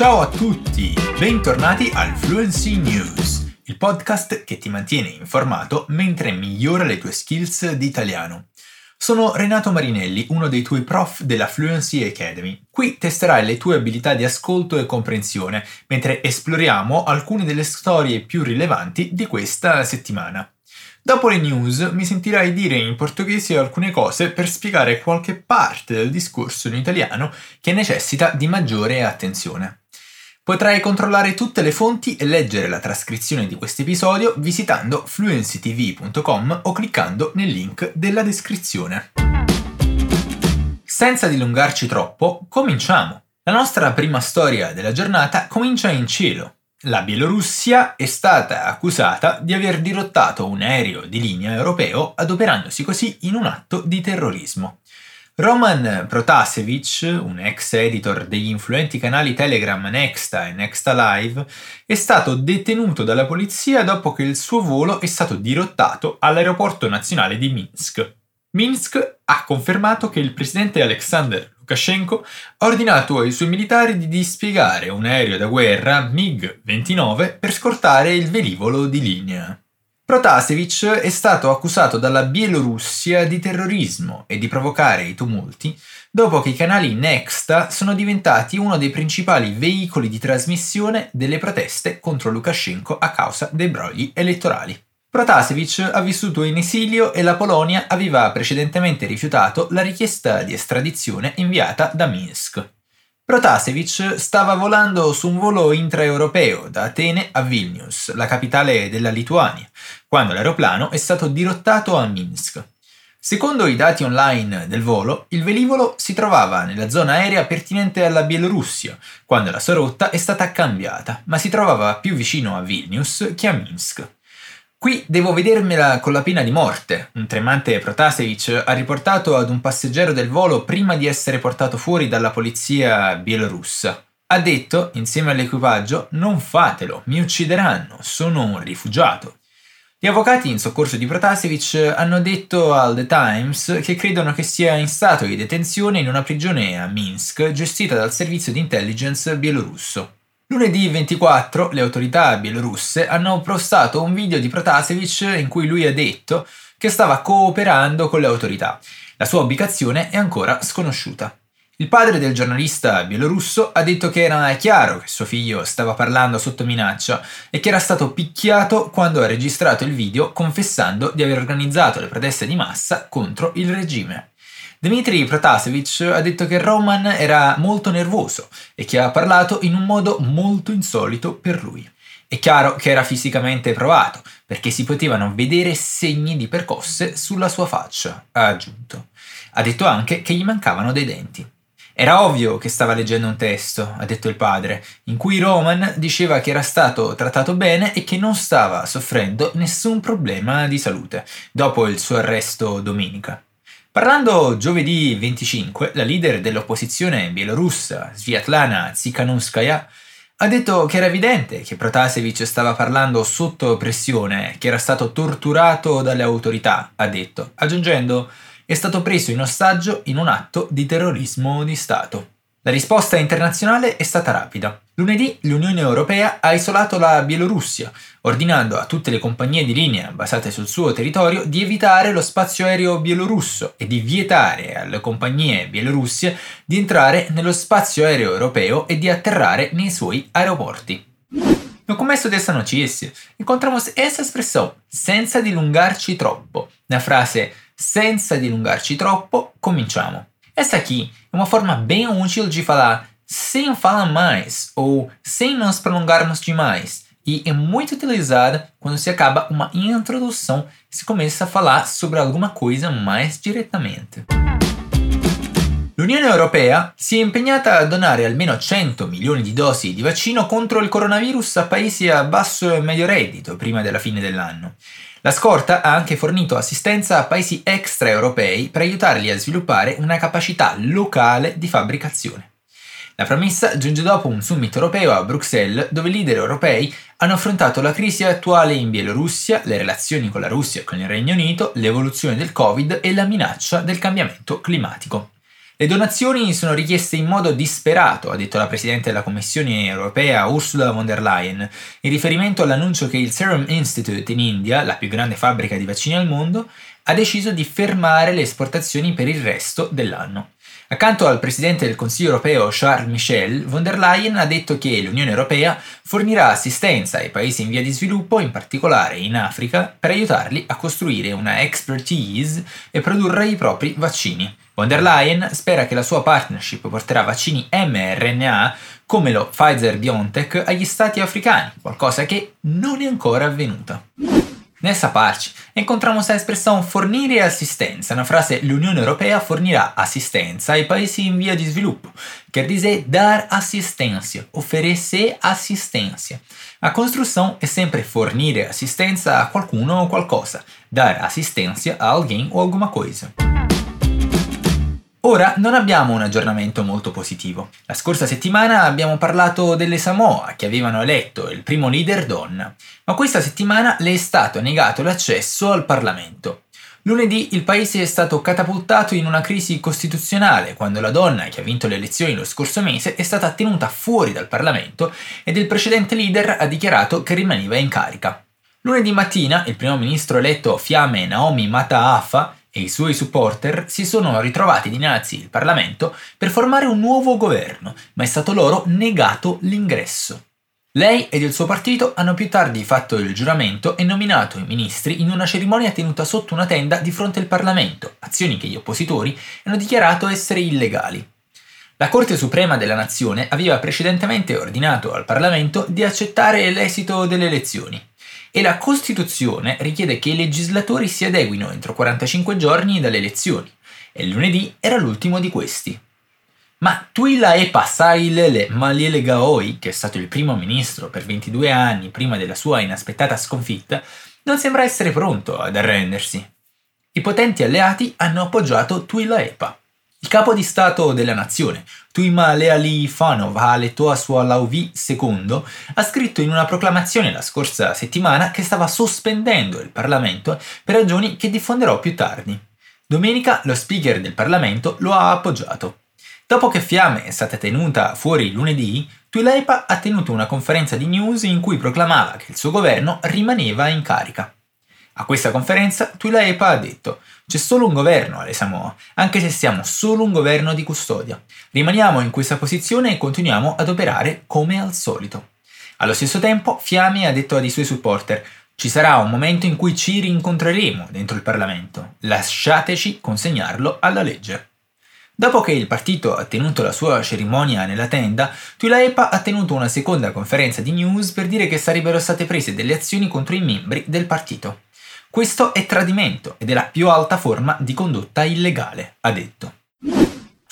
Ciao a tutti, bentornati al Fluency News, il podcast che ti mantiene informato mentre migliora le tue skills di italiano. Sono Renato Marinelli, uno dei tuoi prof della Fluency Academy. Qui testerai le tue abilità di ascolto e comprensione, mentre esploriamo alcune delle storie più rilevanti di questa settimana. Dopo le news mi sentirai dire in portoghese alcune cose per spiegare qualche parte del discorso in italiano che necessita di maggiore attenzione. Potrai controllare tutte le fonti e leggere la trascrizione di questo episodio visitando fluencytv.com o cliccando nel link della descrizione. Senza dilungarci troppo, cominciamo! La nostra prima storia della giornata comincia in cielo. La Bielorussia è stata accusata di aver dirottato un aereo di linea europeo adoperandosi così in un atto di terrorismo. Roman Protasevich, un ex editor degli influenti canali Telegram Nexta e Nexta Live, è stato detenuto dalla polizia dopo che il suo volo è stato dirottato all'aeroporto nazionale di Minsk. Minsk ha confermato che il presidente Alexander Lukashenko ha ordinato ai suoi militari di dispiegare un aereo da guerra MiG-29 per scortare il velivolo di linea. Protasevich è stato accusato dalla Bielorussia di terrorismo e di provocare i tumulti dopo che i canali Nexta sono diventati uno dei principali veicoli di trasmissione delle proteste contro Lukashenko a causa dei brogli elettorali. Protasevich ha vissuto in esilio e la Polonia aveva precedentemente rifiutato la richiesta di estradizione inviata da Minsk. Protasevich stava volando su un volo intraeuropeo da Atene a Vilnius, la capitale della Lituania, quando l'aeroplano è stato dirottato a Minsk. Secondo i dati online del volo, il velivolo si trovava nella zona aerea pertinente alla Bielorussia, quando la sua rotta è stata cambiata, ma si trovava più vicino a Vilnius che a Minsk. Qui devo vedermela con la pena di morte. Un tremante Protasevich ha riportato ad un passeggero del volo prima di essere portato fuori dalla polizia bielorussa. Ha detto, insieme all'equipaggio, non fatelo, mi uccideranno, sono un rifugiato. Gli avvocati in soccorso di Protasevich hanno detto al The Times che credono che sia in stato di detenzione in una prigione a Minsk gestita dal servizio di intelligence bielorusso. Lunedì 24 le autorità bielorusse hanno postato un video di Protasevich in cui lui ha detto che stava cooperando con le autorità. La sua ubicazione è ancora sconosciuta. Il padre del giornalista bielorusso ha detto che era chiaro che suo figlio stava parlando sotto minaccia e che era stato picchiato quando ha registrato il video confessando di aver organizzato le proteste di massa contro il regime. Dmitry Protasevich ha detto che Roman era molto nervoso e che ha parlato in un modo molto insolito per lui. È chiaro che era fisicamente provato, perché si potevano vedere segni di percosse sulla sua faccia, ha aggiunto. Ha detto anche che gli mancavano dei denti. Era ovvio che stava leggendo un testo, ha detto il padre, in cui Roman diceva che era stato trattato bene e che non stava soffrendo nessun problema di salute dopo il suo arresto domenica. Parlando giovedì 25, la leader dell'opposizione bielorussa, Sviatlana Tsikhanouskaya, ha detto che era evidente che Protasevich stava parlando sotto pressione, che era stato torturato dalle autorità, ha detto, aggiungendo è stato preso in ostaggio in un atto di terrorismo di Stato. La risposta internazionale è stata rapida. Lunedì l'Unione Europea ha isolato la Bielorussia, ordinando a tutte le compagnie di linea basate sul suo territorio di evitare lo spazio aereo bielorusso e di vietare alle compagnie bielorusse di entrare nello spazio aereo europeo e di atterrare nei suoi aeroporti. No começo dessa notícia, encontramos essa expressão, senza dilungarci troppo. Na frase senza dilungarci troppo, cominciamo. Essa aqui é uma forma bem útil de falar sem falar mais ou sem nos prolongarmos demais e é muito utilizada quando se acaba uma introdução e se começa a falar sobre alguma coisa mais direttamente. L'Unione Europea si è impegnata a donare almeno 100 milioni di dosi di vaccino contro il coronavirus a paesi a basso e medio reddito prima della fine dell'anno. La scorta ha anche fornito assistenza a paesi extraeuropei per aiutarli a sviluppare una capacità locale di fabbricazione. La promessa giunge dopo un summit europeo a Bruxelles dove i leader europei hanno affrontato la crisi attuale in Bielorussia, le relazioni con la Russia e con il Regno Unito, l'evoluzione del Covid e la minaccia del cambiamento climatico. Le donazioni sono richieste in modo disperato, ha detto la Presidente della Commissione europea Ursula von der Leyen, in riferimento all'annuncio che il Serum Institute in India, la più grande fabbrica di vaccini al mondo, ha deciso di fermare le esportazioni per il resto dell'anno. Accanto al Presidente del Consiglio europeo Charles Michel, von der Leyen ha detto che l'Unione europea fornirà assistenza ai paesi in via di sviluppo, in particolare in Africa, per aiutarli a costruire una expertise e produrre i propri vaccini. Von der Leyen spera che la sua partnership porterà vaccini mRNA come lo Pfizer BioNTech agli stati africani, qualcosa che non è ancora avvenuta. Nessa parte incontramos a expressão fornire assistenza, na frase l'Unione Europea fornirà assistenza ai paesi in via di sviluppo, quer dizer dar assistência, oferecer assistência. A construção é sempre fornire assistenza a qualcuno o qualcosa, dar assistência a alguém ou alguma coisa. Ora non abbiamo un aggiornamento molto positivo. La scorsa settimana abbiamo parlato delle Samoa che avevano eletto il primo leader donna, ma questa settimana le è stato negato l'accesso al Parlamento. Lunedì il paese è stato catapultato in una crisi costituzionale quando la donna che ha vinto le elezioni lo scorso mese è stata tenuta fuori dal Parlamento ed il precedente leader ha dichiarato che rimaneva in carica. Lunedì mattina il primo ministro eletto Fiame Naomi Mataafa e i suoi supporter si sono ritrovati dinanzi al Parlamento per formare un nuovo governo, ma è stato loro negato l'ingresso. Lei ed il suo partito hanno più tardi fatto il giuramento e nominato i ministri in una cerimonia tenuta sotto una tenda di fronte al Parlamento, azioni che gli oppositori hanno dichiarato essere illegali. La Corte Suprema della Nazione aveva precedentemente ordinato al Parlamento di accettare l'esito delle elezioni, e la Costituzione richiede che i legislatori si adeguino entro 45 giorni dalle elezioni, e lunedì era l'ultimo di questi. Ma Tuilae Pasailele Maliele Gaoi, che è stato il primo ministro per 22 anni prima della sua inaspettata sconfitta, non sembra essere pronto ad arrendersi. I potenti alleati hanno appoggiato Tuilaepa. Capo di Stato della nazione, Tuima Leali Fanov Aletoa Sualauvi II, ha scritto in una proclamazione la scorsa settimana che stava sospendendo il Parlamento per ragioni che diffonderò più tardi. Domenica lo speaker del Parlamento lo ha appoggiato. Dopo che Fiamme è stata tenuta fuori lunedì, Tuilepa ha tenuto una conferenza di news in cui proclamava che il suo governo rimaneva in carica. A questa conferenza Tuilaepa ha detto c'è solo un governo alle Samoa, anche se siamo solo un governo di custodia. Rimaniamo in questa posizione e continuiamo ad operare come al solito. Allo stesso tempo, Fiame ha detto ai suoi supporter ci sarà un momento in cui ci rincontreremo dentro il Parlamento. Lasciateci consegnarlo alla legge. Dopo che il partito ha tenuto la sua cerimonia nella tenda, Tuilaepa ha tenuto una seconda conferenza di news per dire che sarebbero state prese delle azioni contro i membri del partito. Questo è tradimento ed è la più alta forma di condotta illegale, ha detto.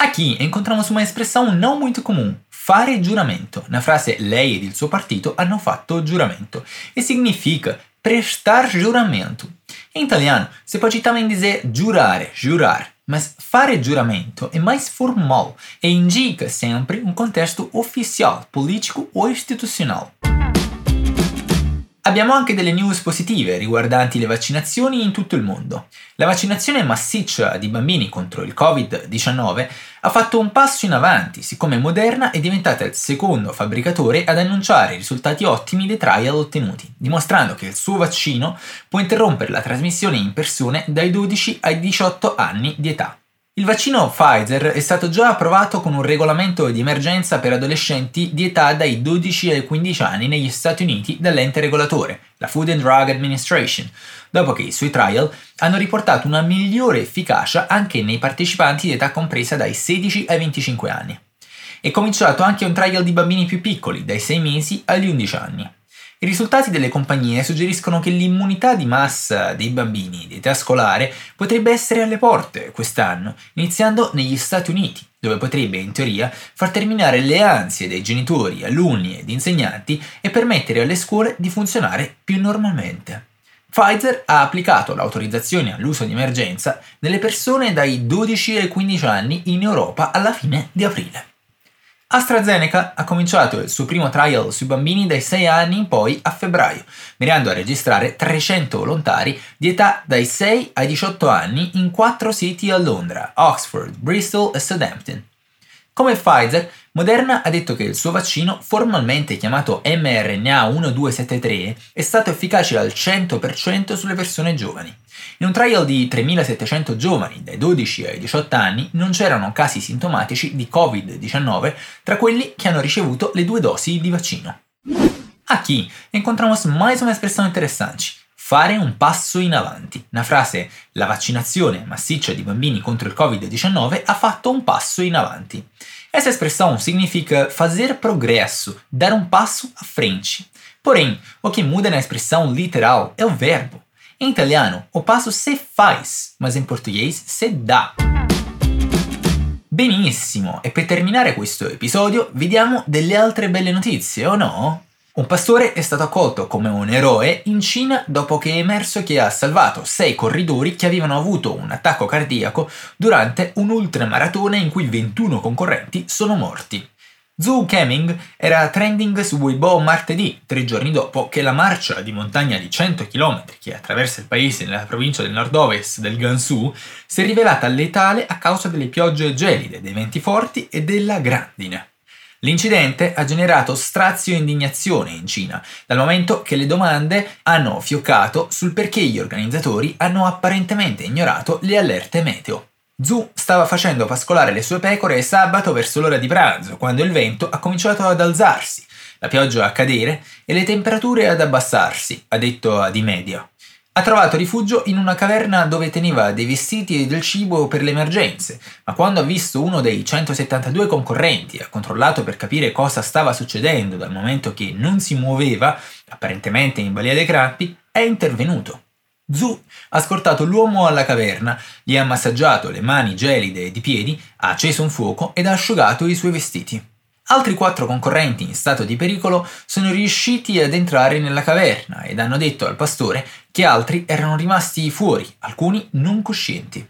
Aqui encontramos uma expressão não muito comum, fare giuramento. Na frase lei ed il suo partito hanno fatto giuramento e significa prestar giuramento. Em italiano, você pode também dizer giurare, jurar, mas fare giuramento é mais formal e indica sempre um contexto oficial, político ou institucional. Abbiamo anche delle news positive riguardanti le vaccinazioni in tutto il mondo. La vaccinazione massiccia di bambini contro il Covid-19 ha fatto un passo in avanti, siccome Moderna è diventata il secondo fabbricatore ad annunciare risultati ottimi dei trial ottenuti, dimostrando che il suo vaccino può interrompere la trasmissione in persone dai 12 ai 18 anni di età. Il vaccino Pfizer è stato già approvato con un regolamento di emergenza per adolescenti di età dai 12 ai 15 anni negli Stati Uniti dall'ente regolatore, la Food and Drug Administration, dopo che i suoi trial hanno riportato una migliore efficacia anche nei partecipanti di età compresa dai 16 ai 25 anni. È cominciato anche un trial di bambini più piccoli, dai 6 mesi agli 11 anni. I risultati delle compagnie suggeriscono che l'immunità di massa dei bambini di età scolare potrebbe essere alle porte quest'anno, iniziando negli Stati Uniti, dove potrebbe in teoria far terminare le ansie dei genitori, alunni ed insegnanti e permettere alle scuole di funzionare più normalmente. Pfizer ha applicato l'autorizzazione all'uso di emergenza nelle persone dai 12 ai 15 anni in Europa alla fine di aprile. AstraZeneca ha cominciato il suo primo trial sui bambini dai 6 anni in poi a febbraio, mirando a registrare 300 volontari di età dai 6 ai 18 anni in 4 siti a Londra, Oxford, Bristol e Southampton. Come Pfizer, Moderna ha detto che il suo vaccino, formalmente chiamato mRNA 1273, è stato efficace al 100% sulle persone giovani. In un trial di 3.700 giovani dai 12 ai 18 anni non c'erano casi sintomatici di Covid-19 tra quelli che hanno ricevuto le due dosi di vaccino. Aqui encontramos mais uma expressão interessante. Fare un passo in avanti. Una frase, la vaccinazione massiccia di bambini contro il Covid-19 ha fatto un passo in avanti. Essa expressão significa fazer progresso, dar um passo à frente. Porém, o que muda na expressão literal é o verbo. Em italiano, o passo se faz, mas em português se dà. Benissimo, e per terminare questo episodio vediamo delle altre belle notizie, o no? Un pastore è stato accolto come un eroe in Cina dopo che è emerso che ha salvato sei corridori che avevano avuto un attacco cardiaco durante un ultramaratona in cui 21 concorrenti sono morti. Zhou Keming era trending su Weibo martedì, tre giorni dopo che la marcia di montagna di 100 km che attraversa il paese nella provincia del nord-ovest del Gansu si è rivelata letale a causa delle piogge gelide, dei venti forti e della grandine. L'incidente ha generato strazio e indignazione in Cina, dal momento che le domande hanno fioccato sul perché gli organizzatori hanno apparentemente ignorato le allerte meteo. Zhu stava facendo pascolare le sue pecore sabato verso l'ora di pranzo, quando il vento ha cominciato ad alzarsi, la pioggia a cadere e le temperature ad abbassarsi, ha detto ad Imedia. Ha trovato rifugio in una caverna dove teneva dei vestiti e del cibo per le emergenze, ma quando ha visto uno dei 172 concorrenti e ha controllato per capire cosa stava succedendo dal momento che non si muoveva, apparentemente in balia dei crampi, è intervenuto. Zhu ha scortato l'uomo alla caverna, gli ha massaggiato le mani gelide ed i piedi, ha acceso un fuoco ed ha asciugato i suoi vestiti. Altri quattro concorrenti in stato di pericolo sono riusciti ad entrare nella caverna ed hanno detto al pastore che altri erano rimasti fuori, alcuni non coscienti.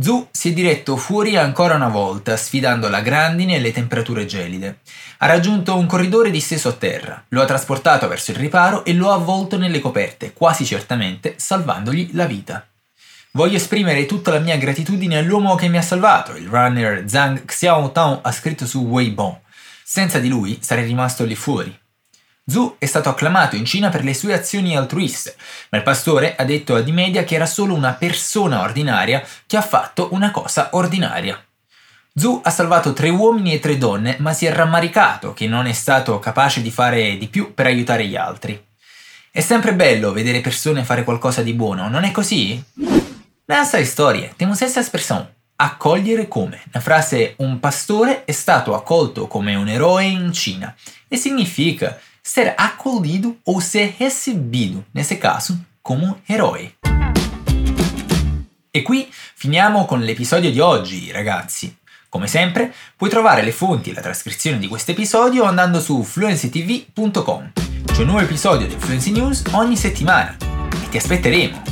Zhu si è diretto fuori ancora una volta, sfidando la grandine e le temperature gelide. Ha raggiunto un corridore disteso a terra, lo ha trasportato verso il riparo e lo ha avvolto nelle coperte, quasi certamente salvandogli la vita. Voglio esprimere tutta la mia gratitudine all'uomo che mi ha salvato, il runner Zhang Xiaotao ha scritto su Weibo. Senza di lui sarei rimasto lì fuori. Zhu è stato acclamato in Cina per le sue azioni altruiste, ma il pastore ha detto a D-Media che era solo una persona ordinaria che ha fatto una cosa ordinaria. Zhu ha salvato tre uomini e tre donne, ma si è rammaricato che non è stato capace di fare di più per aiutare gli altri. È sempre bello vedere persone fare qualcosa di buono, non è così? Nessa storia, temos essa expressão, accogliere come. La frase un pastore è stato accolto come un eroe in Cina e significa ser acolhido ou ser recebido, nesse caso, come eroe. E qui finiamo con l'episodio di oggi, ragazzi. Come sempre, puoi trovare le fonti e la trascrizione di questo episodio andando su fluencytv.com. C'è un nuovo episodio di Fluency News ogni settimana e ti aspetteremo.